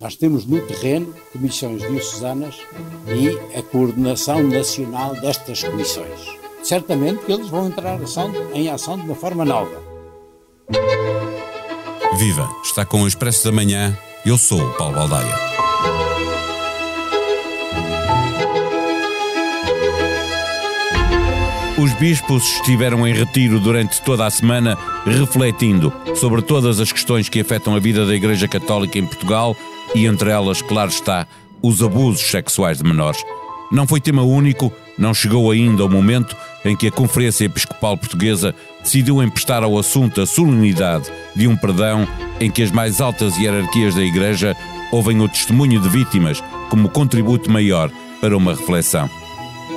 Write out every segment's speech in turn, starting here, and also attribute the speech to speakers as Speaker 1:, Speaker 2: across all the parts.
Speaker 1: Nós temos no terreno comissões diocesanas e a coordenação nacional destas comissões. Certamente que eles vão entrar em ação de uma forma nova.
Speaker 2: Viva! Está com o Expresso da Manhã. Eu sou o Paulo Baldaia. Os bispos estiveram em retiro durante toda a semana, refletindo sobre todas as questões que afetam a vida da Igreja Católica em Portugal e, entre elas, claro está, os abusos sexuais de menores. Não foi tema único, não chegou ainda o momento em que a Conferência Episcopal Portuguesa decidiu emprestar ao assunto a solenidade de um perdão em que as mais altas hierarquias da Igreja ouvem o testemunho de vítimas como contributo maior para uma reflexão.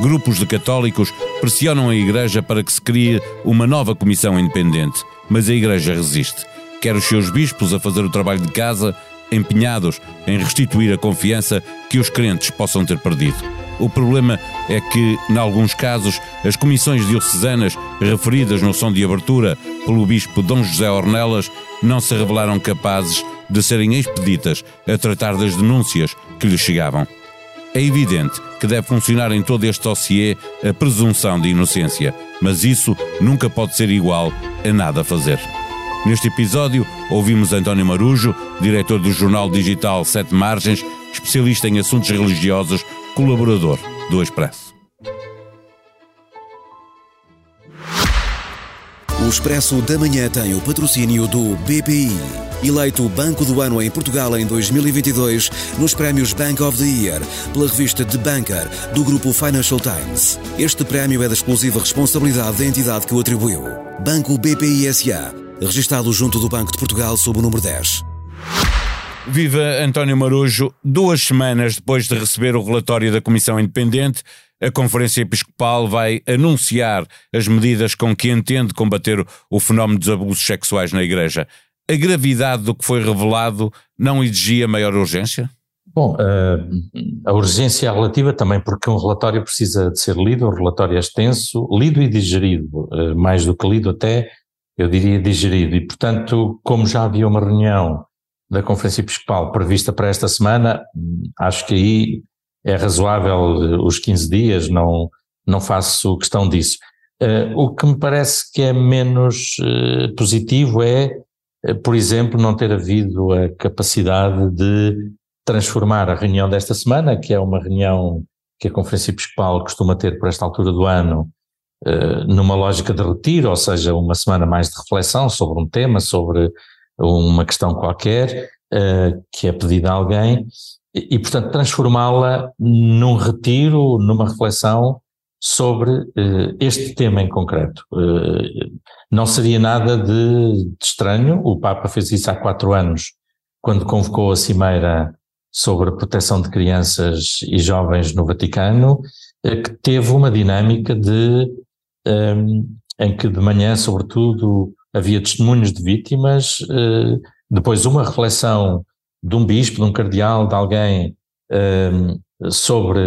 Speaker 2: Grupos de católicos pressionam a Igreja para que se crie uma nova comissão independente, mas a Igreja resiste. Quer os seus bispos a fazer o trabalho de casa, empenhados em restituir a confiança que os crentes possam ter perdido. O problema é que, em alguns casos, as comissões diocesanas referidas no som de abertura pelo bispo Dom José Ornelas não se revelaram capazes de serem expeditas a tratar das denúncias que lhes chegavam. É evidente que deve funcionar em todo este dossiê a presunção de inocência, mas isso nunca pode ser igual a nada fazer. Neste episódio, ouvimos António Marujo, diretor do jornal digital Sete Margens, especialista em assuntos religiosos, colaborador do Expresso.
Speaker 3: O Expresso da Manhã tem o patrocínio do BPI. Eleito Banco do Ano em Portugal em 2022 nos prémios Bank of the Year pela revista The Banker do grupo Financial Times. Este prémio é da exclusiva responsabilidade da entidade que o atribuiu. Banco BPI SA, registado junto do Banco de Portugal sob o número 10.
Speaker 2: Viva António Marujo, duas semanas depois de receber o relatório da Comissão Independente, a Conferência Episcopal vai anunciar as medidas com que entende combater o fenómeno dos abusos sexuais na Igreja. A gravidade do que foi revelado não exigia maior urgência?
Speaker 4: Bom, eh, a urgência é relativa também porque um relatório precisa de ser lido, um relatório é extenso, lido e digerido, eh, mais do que lido até, eu diria digerido, e portanto, como já havia uma reunião da Conferência Episcopal prevista para esta semana, acho que aí é razoável eh, os 15 dias, não, não faço questão disso. Uh, o que me parece que é menos uh, positivo é, uh, por exemplo, não ter havido a capacidade de transformar a reunião desta semana, que é uma reunião que a Conferência Episcopal costuma ter por esta altura do ano, numa lógica de retiro, ou seja, uma semana mais de reflexão sobre um tema, sobre uma questão qualquer, que é pedida a alguém, e, portanto, transformá-la num retiro, numa reflexão sobre uh, este tema em concreto. Não seria nada de, de, estranho, o Papa fez isso há quatro anos, quando convocou a Cimeira sobre a proteção de crianças e jovens no Vaticano, que teve uma dinâmica de, em que de manhã, sobretudo, havia testemunhos de vítimas, depois uma reflexão de um bispo, de um cardeal, de alguém um, sobre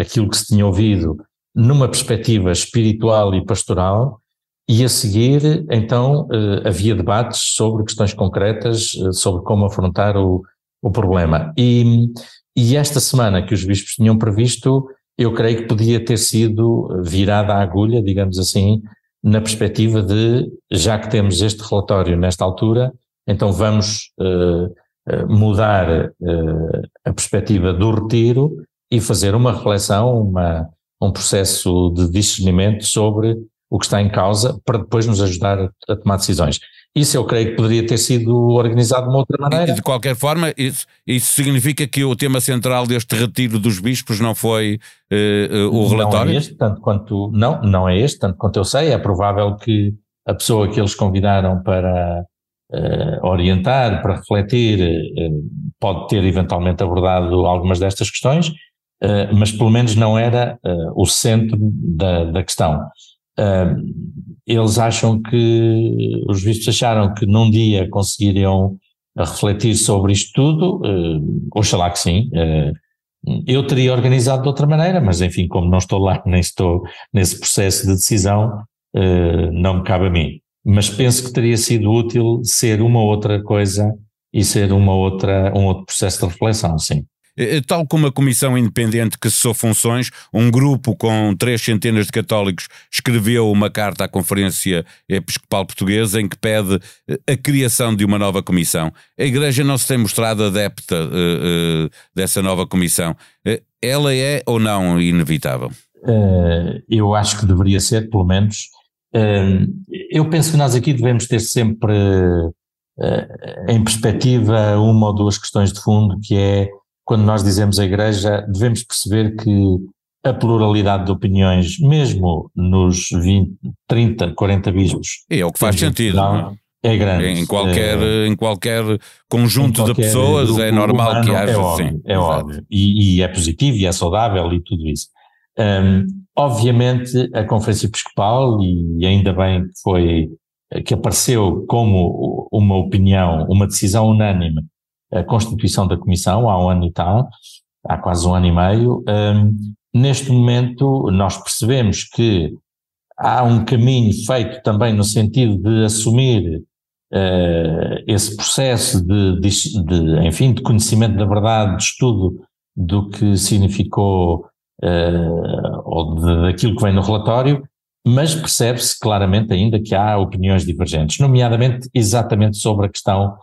Speaker 4: aquilo que se tinha ouvido numa perspectiva espiritual e pastoral, e a seguir, então, uh, havia debates sobre questões concretas, uh, sobre como afrontar o, o problema. E, e esta semana que os bispos tinham previsto, eu creio que podia ter sido virada a agulha, digamos assim, na perspectiva de, já que temos este relatório nesta altura, então vamos uh, eh, mudar uh, a perspectiva do retiro e fazer uma reflexão, uma, um processo de discernimento sobre o que está em causa para depois nos ajudar a, a tomar decisões. Isso eu creio que poderia ter sido organizado de uma outra maneira.
Speaker 2: E de qualquer forma, isso, isso significa que o tema central deste retiro dos bispos não foi uh, uh, o relatório?
Speaker 4: Não é este, tanto quanto, não, não é este, tanto quanto eu sei, é provável que a pessoa que eles convidaram para uh, orientar, para refletir, pode ter eventualmente abordado algumas destas questões, mas pelo menos não era o centro da, da questão. Eles acham que, os vistos acharam que num dia conseguiriam refletir sobre isto tudo, uh, oxalá que sim. eu teria organizado de outra maneira, mas enfim, como não estou lá, nem estou nesse processo de decisão, não me cabe a mim mas penso que teria sido útil ser uma outra coisa e ser uma outra, um outro processo de reflexão, sim.
Speaker 2: Eh, eh, tal como a Comissão Independente que cessou funções, um grupo com três centenas de católicos escreveu uma carta à Conferência Episcopal Portuguesa em que pede eh, a criação de uma nova comissão. A Igreja não se tem mostrado adepta uh, uh, dessa nova comissão. Uh, ela é ou não inevitável?
Speaker 4: eu acho que deveria ser, pelo menos. eu penso que nós aqui devemos ter sempre em perspectiva uma ou duas questões de fundo, que é quando nós dizemos a Igreja, devemos perceber que a pluralidade de opiniões, mesmo nos 20, 30, 40 bispos.
Speaker 2: É o que faz sentido. Não,
Speaker 4: é? é grande.
Speaker 2: Em qualquer, é, em qualquer conjunto em qualquer de pessoas é normal que haja.
Speaker 4: É óbvio,
Speaker 2: sim,
Speaker 4: é óbvio. E, e, é positivo e é saudável e tudo isso. Um, obviamente, a Conferência Episcopal, e ainda bem que foi, que apareceu como uma opinião, uma decisão unânime a constituição da Comissão há um ano e tal, há quase um ano e meio. Um, neste momento, nós percebemos que há um caminho feito também no sentido de assumir uh, esse processo de, de, de, enfim, de conhecimento da verdade, de estudo do que significou uh, ou de, daquilo que vem no relatório, mas percebe-se claramente ainda que há opiniões divergentes, nomeadamente exatamente sobre a questão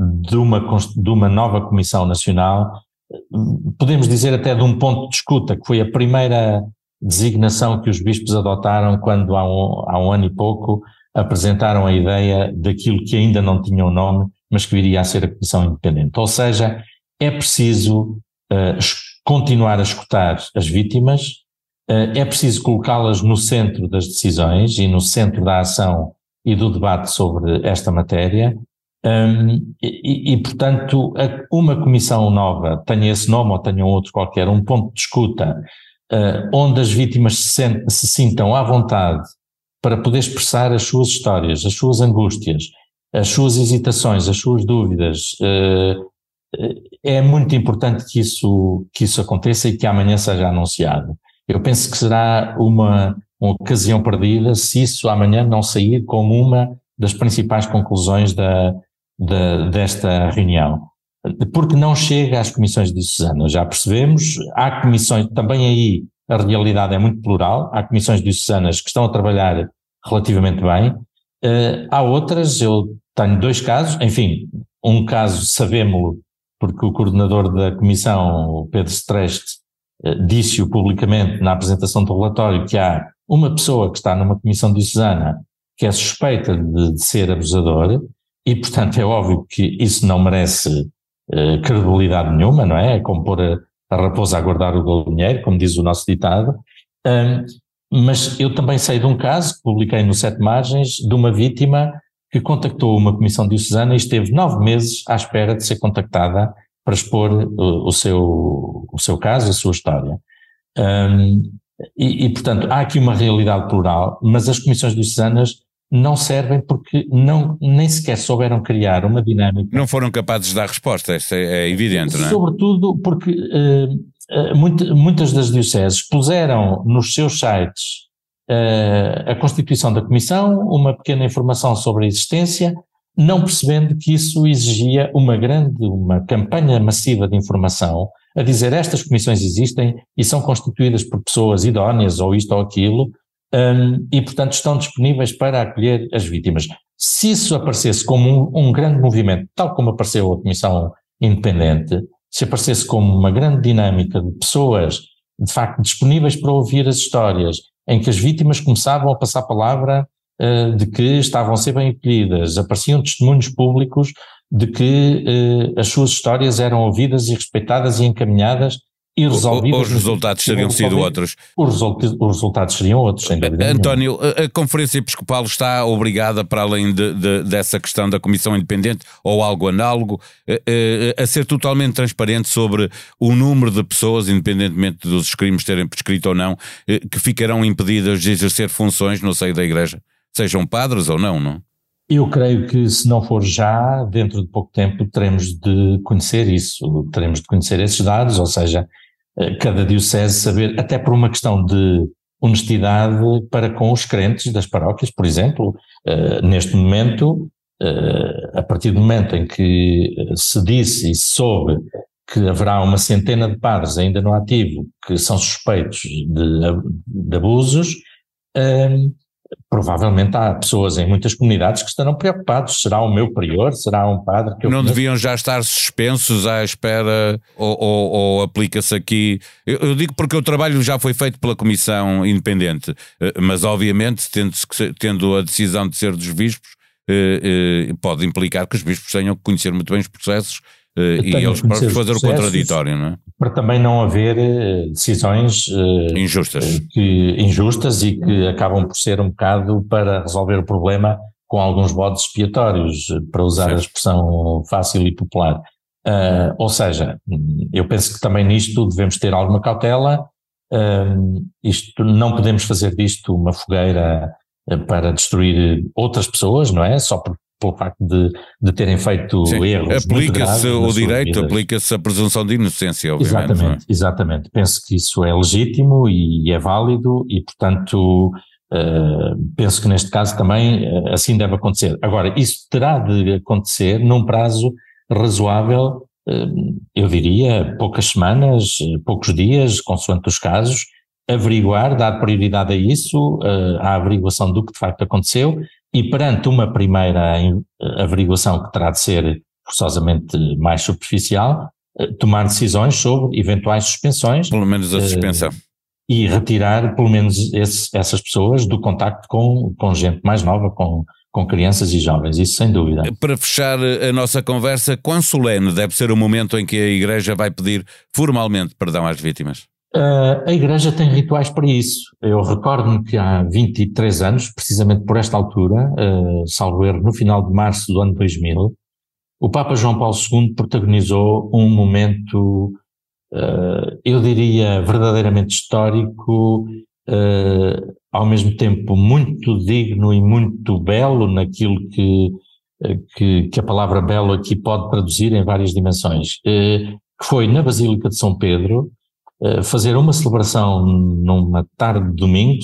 Speaker 4: de uma, de uma nova Comissão Nacional, podemos dizer até de um ponto de escuta, que foi a primeira designação que os bispos adotaram quando há um, há um ano e pouco apresentaram a ideia daquilo que ainda não tinha o um nome, mas que viria a ser a Comissão Independente. Ou seja, é preciso uh, continuar a escutar as vítimas, uh, é preciso colocá-las no centro das decisões e no centro da ação e do debate sobre esta matéria, um, e, e, portanto, uma comissão nova, tenha esse nome ou tenha outro qualquer, um ponto de escuta, uh, onde as vítimas se, se, sintam à vontade para poder expressar as suas histórias, as suas angústias, as suas hesitações, as suas dúvidas. Uh, é muito importante que isso, que isso aconteça e que amanhã seja anunciado. Eu penso que será uma, uma ocasião perdida se isso amanhã não sair como uma das principais conclusões da, de, desta reunião. Porque não chega às comissões de Susana, já percebemos, há comissões, também aí a realidade é muito plural, há comissões de Susanas que estão a trabalhar relativamente bem, uh, há outras, eu tenho dois casos, enfim, um caso sabemos porque o coordenador da comissão, Pedro Streste, uh, disse-o publicamente na apresentação do relatório que há uma pessoa que está numa comissão de Susana que é suspeita de, de ser abusador, e, portanto, é óbvio que isso não merece uh, credibilidade nenhuma, não é? É como pôr a, a raposa a guardar o galinheiro, como diz o nosso ditado. Um, mas eu também sei de um caso que publiquei no Sete Margens de uma vítima que contactou uma comissão diocesana e esteve nove meses à espera de ser contactada para expor o, o seu, o seu caso, a sua história. Um, e, e, portanto, há aqui uma realidade plural, mas as comissões diocesanas não servem porque não, nem sequer souberam criar uma dinâmica.
Speaker 2: Não foram capazes de dar resposta, isso é, é evidente, não é?
Speaker 4: Sobretudo porque uh, muito, muitas das dioceses puseram nos seus sites uh, a constituição da comissão, uma pequena informação sobre a existência, não percebendo que isso exigia uma grande, uma campanha massiva de informação a dizer estas comissões existem e são constituídas por pessoas idóneas ou isto ou aquilo, um, e, portanto, estão disponíveis para acolher as vítimas. Se isso aparecesse como um, um, grande movimento, tal como apareceu a Comissão Independente, se aparecesse como uma grande dinâmica de pessoas, de facto, disponíveis para ouvir as histórias, em que as vítimas começavam a passar palavra uh, de que estavam a ser bem acolhidas, apareciam testemunhos públicos de que uh, as suas histórias eram ouvidas e respeitadas e encaminhadas resolvidas.
Speaker 2: Os resultados teriam sido outros.
Speaker 4: Os, resultados, os resultados seriam outros, sem dúvida.
Speaker 2: António, a Conferência Episcopal está obrigada, para além de, de, dessa questão da Comissão Independente ou algo análogo, a, a, ser totalmente transparente sobre o número de pessoas, independentemente dos crimes terem prescrito ou não, eh, que ficarão impedidas de exercer funções no seio da Igreja, sejam padres ou não, não?
Speaker 4: Eu creio que se não for já, dentro de pouco tempo teremos de conhecer isso, teremos de conhecer esses dados, ou seja, eh, cada diocese saber, até por uma questão de honestidade para com os crentes das paróquias, por exemplo, uh, neste momento a partir do momento em que se disse e se soube que haverá uma centena de padres ainda no ativo que são suspeitos de, de abusos, provavelmente há pessoas em muitas comunidades que estarão preocupados. Será o meu prior? Será um padre que eu
Speaker 2: Não
Speaker 4: conheço?
Speaker 2: deviam já estar suspensos à espera ou, ou, ou aplica-se aqui? Eu, eu, digo porque o trabalho já foi feito pela Comissão Independente, eh, mas obviamente tendo, tendo a decisão de ser dos bispos, eh, eh, pode implicar que os bispos tenham que conhecer muito bem os processos e eles próprios fazer o contraditório, não é?
Speaker 4: Para também não haver decisões
Speaker 2: injustas.
Speaker 4: Que, injustas e que acabam por ser um bocado para resolver o problema com alguns bodes expiatórios, para usar a expressão fácil e popular. Uh, ou seja, eu penso que também nisto devemos ter alguma cautela. Uh, isto não podemos fazer disto uma fogueira para destruir outras pessoas, não é? Só por, pelo facto de, de terem feito Sim, erros.
Speaker 2: Aplica-se o direito, aplica-se a presunção de inocência, obviamente.
Speaker 4: É? Exatamente, é? exatamente. Penso que isso é legítimo e é válido e, portanto, uh, penso que neste caso também uh, assim deve acontecer. Agora, isso terá de acontecer num prazo razoável, uh, eu diria poucas semanas, poucos dias, consoante os casos, averiguar, dar prioridade a isso, à averiguação do que de facto aconteceu e perante uma primeira averiguação que terá de ser forçosamente mais superficial, eh, tomar decisões sobre eventuais suspensões.
Speaker 2: Pelo menos a eh, suspensão.
Speaker 4: E retirar pelo menos esse, essas pessoas do contacto com, com gente mais nova, com, com crianças e jovens, isso sem dúvida.
Speaker 2: Para fechar a nossa conversa, quão solene deve ser o momento em que a Igreja vai pedir formalmente perdão às vítimas?
Speaker 4: Uh, a Igreja tem rituais para isso. Eu recordo-me que há 23 anos, precisamente por esta altura, uh, salvo erro, no final de março do ano 2000, o Papa João Paulo II protagonizou um momento, uh, eu diria, verdadeiramente histórico, uh, ao mesmo tempo muito digno e muito belo naquilo que, que, que, a palavra belo aqui pode traduzir em várias dimensões, que foi na Basílica de São Pedro, eh, fazer uma celebração numa tarde de domingo,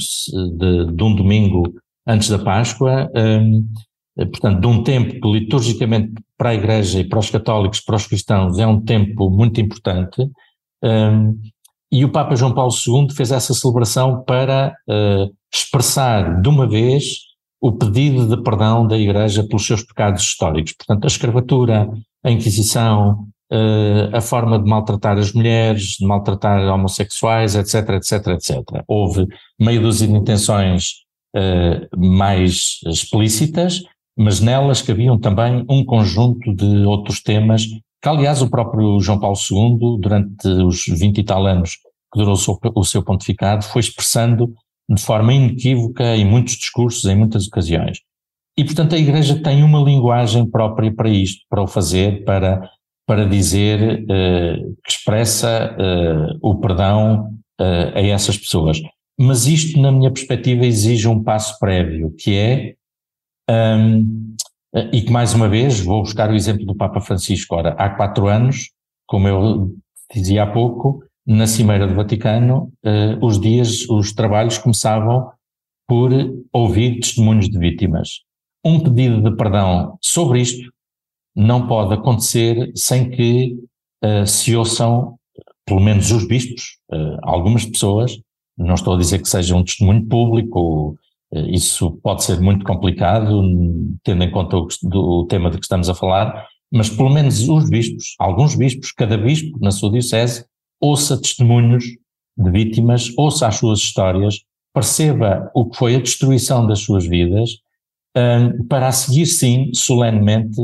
Speaker 4: de, de um domingo antes da Páscoa, um, eh, portanto, de um tempo que liturgicamente para a Igreja e para os católicos, para os cristãos, é um tempo muito importante, um, e o Papa João Paulo II fez essa celebração para uh, expressar de uma vez o pedido de perdão da Igreja pelos seus pecados históricos. Portanto, a escravatura, a Inquisição, a forma de maltratar as mulheres, de maltratar homossexuais, etc, etc, etc. Houve meio dúzia de intenções uh, mais explícitas, mas nelas cabiam também um conjunto de outros temas que, aliás, o próprio João Paulo II, durante os vinte e tal anos que durou o seu, o seu pontificado, foi expressando de forma inequívoca em muitos discursos, em muitas ocasiões. E, portanto, a Igreja tem uma linguagem própria para isto, para o fazer, para para dizer uh, que expressa uh, o perdão uh, a essas pessoas. Mas isto, na minha perspectiva, exige um passo prévio, que é, um, e que mais uma vez vou buscar o exemplo do Papa Francisco. Ora, há quatro anos, como eu dizia há pouco, na Cimeira do Vaticano, os dias, os trabalhos começavam por ouvir testemunhos de vítimas. Um pedido de perdão sobre isto não pode acontecer sem que uh, se ouçam, pelo menos os bispos, uh, algumas pessoas, não estou a dizer que seja um testemunho público, uh, isso pode ser muito complicado, tendo em conta o, do, tema de que estamos a falar, mas pelo menos os bispos, alguns bispos, cada bispo na sua diocese, ouça testemunhos de vítimas, ouça as suas histórias, perceba o que foi a destruição das suas vidas, para a seguir sim, solenemente,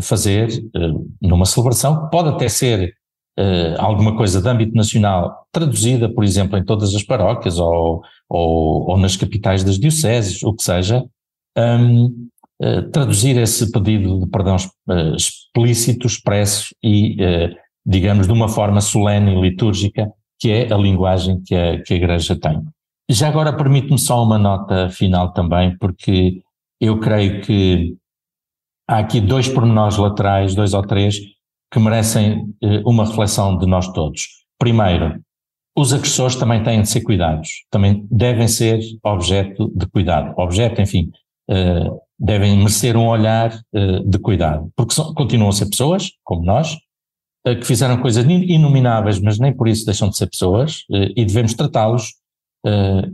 Speaker 4: fazer uh, numa celebração que pode até ser uh, alguma coisa de âmbito nacional traduzida, por exemplo, em todas as paróquias ou, ou, ou nas capitais das dioceses, o que seja, um, eh, traduzir esse pedido de perdão explícito, expresso e, digamos, de uma forma solene e litúrgica, que é a linguagem que a, que a Igreja tem. Já agora permite-me só uma nota final também, porque eu creio que há aqui dois pormenores laterais, dois ou três, que merecem eh, uma reflexão de nós todos. Primeiro, os agressores também têm de ser cuidados, também devem ser objeto de cuidado. Objeto, enfim, uh, devem merecer um olhar uh, de cuidado, porque são, continuam a ser pessoas, como nós, que fizeram coisas inomináveis, mas nem por isso deixam de ser pessoas, e devemos tratá-los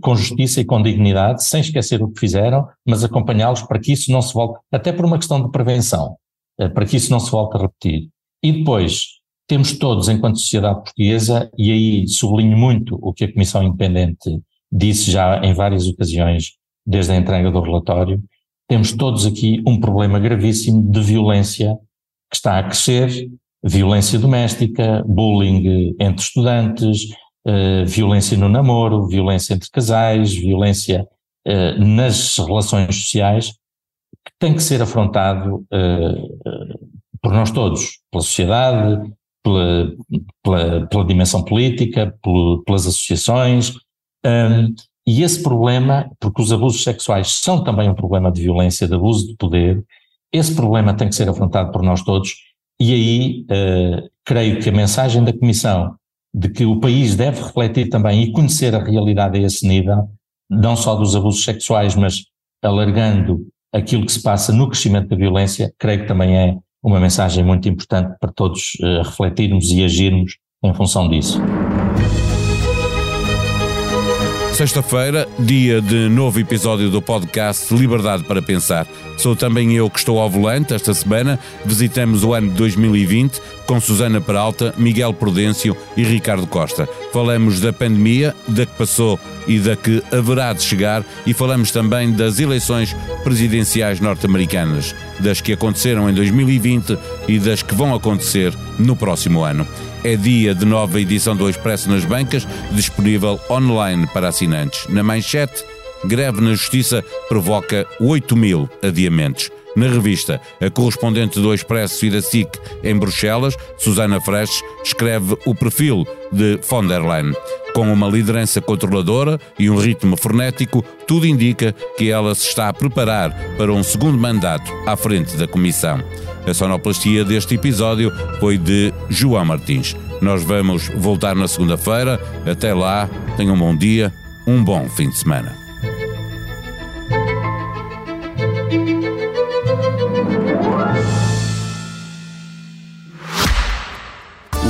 Speaker 4: com justiça e com dignidade, sem esquecer o que fizeram, mas acompanhá-los para que isso não se volte, até por uma questão de prevenção, para que isso não se volte a repetir. E depois, temos todos, enquanto sociedade portuguesa, e aí sublinho muito o que a Comissão Independente disse já em várias ocasiões, desde a entrega do relatório, temos todos aqui um problema gravíssimo de violência que está a crescer, violência doméstica, bullying entre estudantes, uh, violência no namoro, violência entre casais, violência uh, nas relações sociais, que tem que ser afrontado uh, por nós todos, pela sociedade, pela, pela, pela dimensão política, pelas associações, um, e esse problema, porque os abusos sexuais são também um problema de violência, de abuso de poder, esse problema tem que ser afrontado por nós todos, e aí uh, creio que a mensagem da Comissão de que o país deve refletir também e conhecer a realidade a esse nível, não só dos abusos sexuais, mas alargando aquilo que se passa no crescimento da violência, creio que também é uma mensagem muito importante para todos uh, refletirmos e agirmos em função disso.
Speaker 2: Sexta-feira, dia de novo episódio do podcast Liberdade para Pensar. Sou também eu que estou ao volante esta semana. Visitamos o ano de 2020 com Susana Peralta, Miguel Prudêncio e Ricardo Costa. Falamos da pandemia, da que passou e da que haverá de chegar e falamos também das eleições presidenciais norte-americanas, das que aconteceram em 2020 e das que vão acontecer no próximo ano. É dia de nova edição do Expresso nas bancas, disponível online para assinantes. Na manchete, greve na Justiça provoca 8 mil adiamentos. Na revista, a correspondente do Expresso e da SIC em Bruxelas, Susana Freches, escreve o perfil de von der Leyen. Com uma liderança controladora e um ritmo frenético, tudo indica que ela se está a preparar para um segundo mandato à frente da Comissão. A sonoplastia deste episódio foi de João Martins. Nós vamos voltar na segunda-feira. Até lá, tenham um bom dia, um bom fim de semana.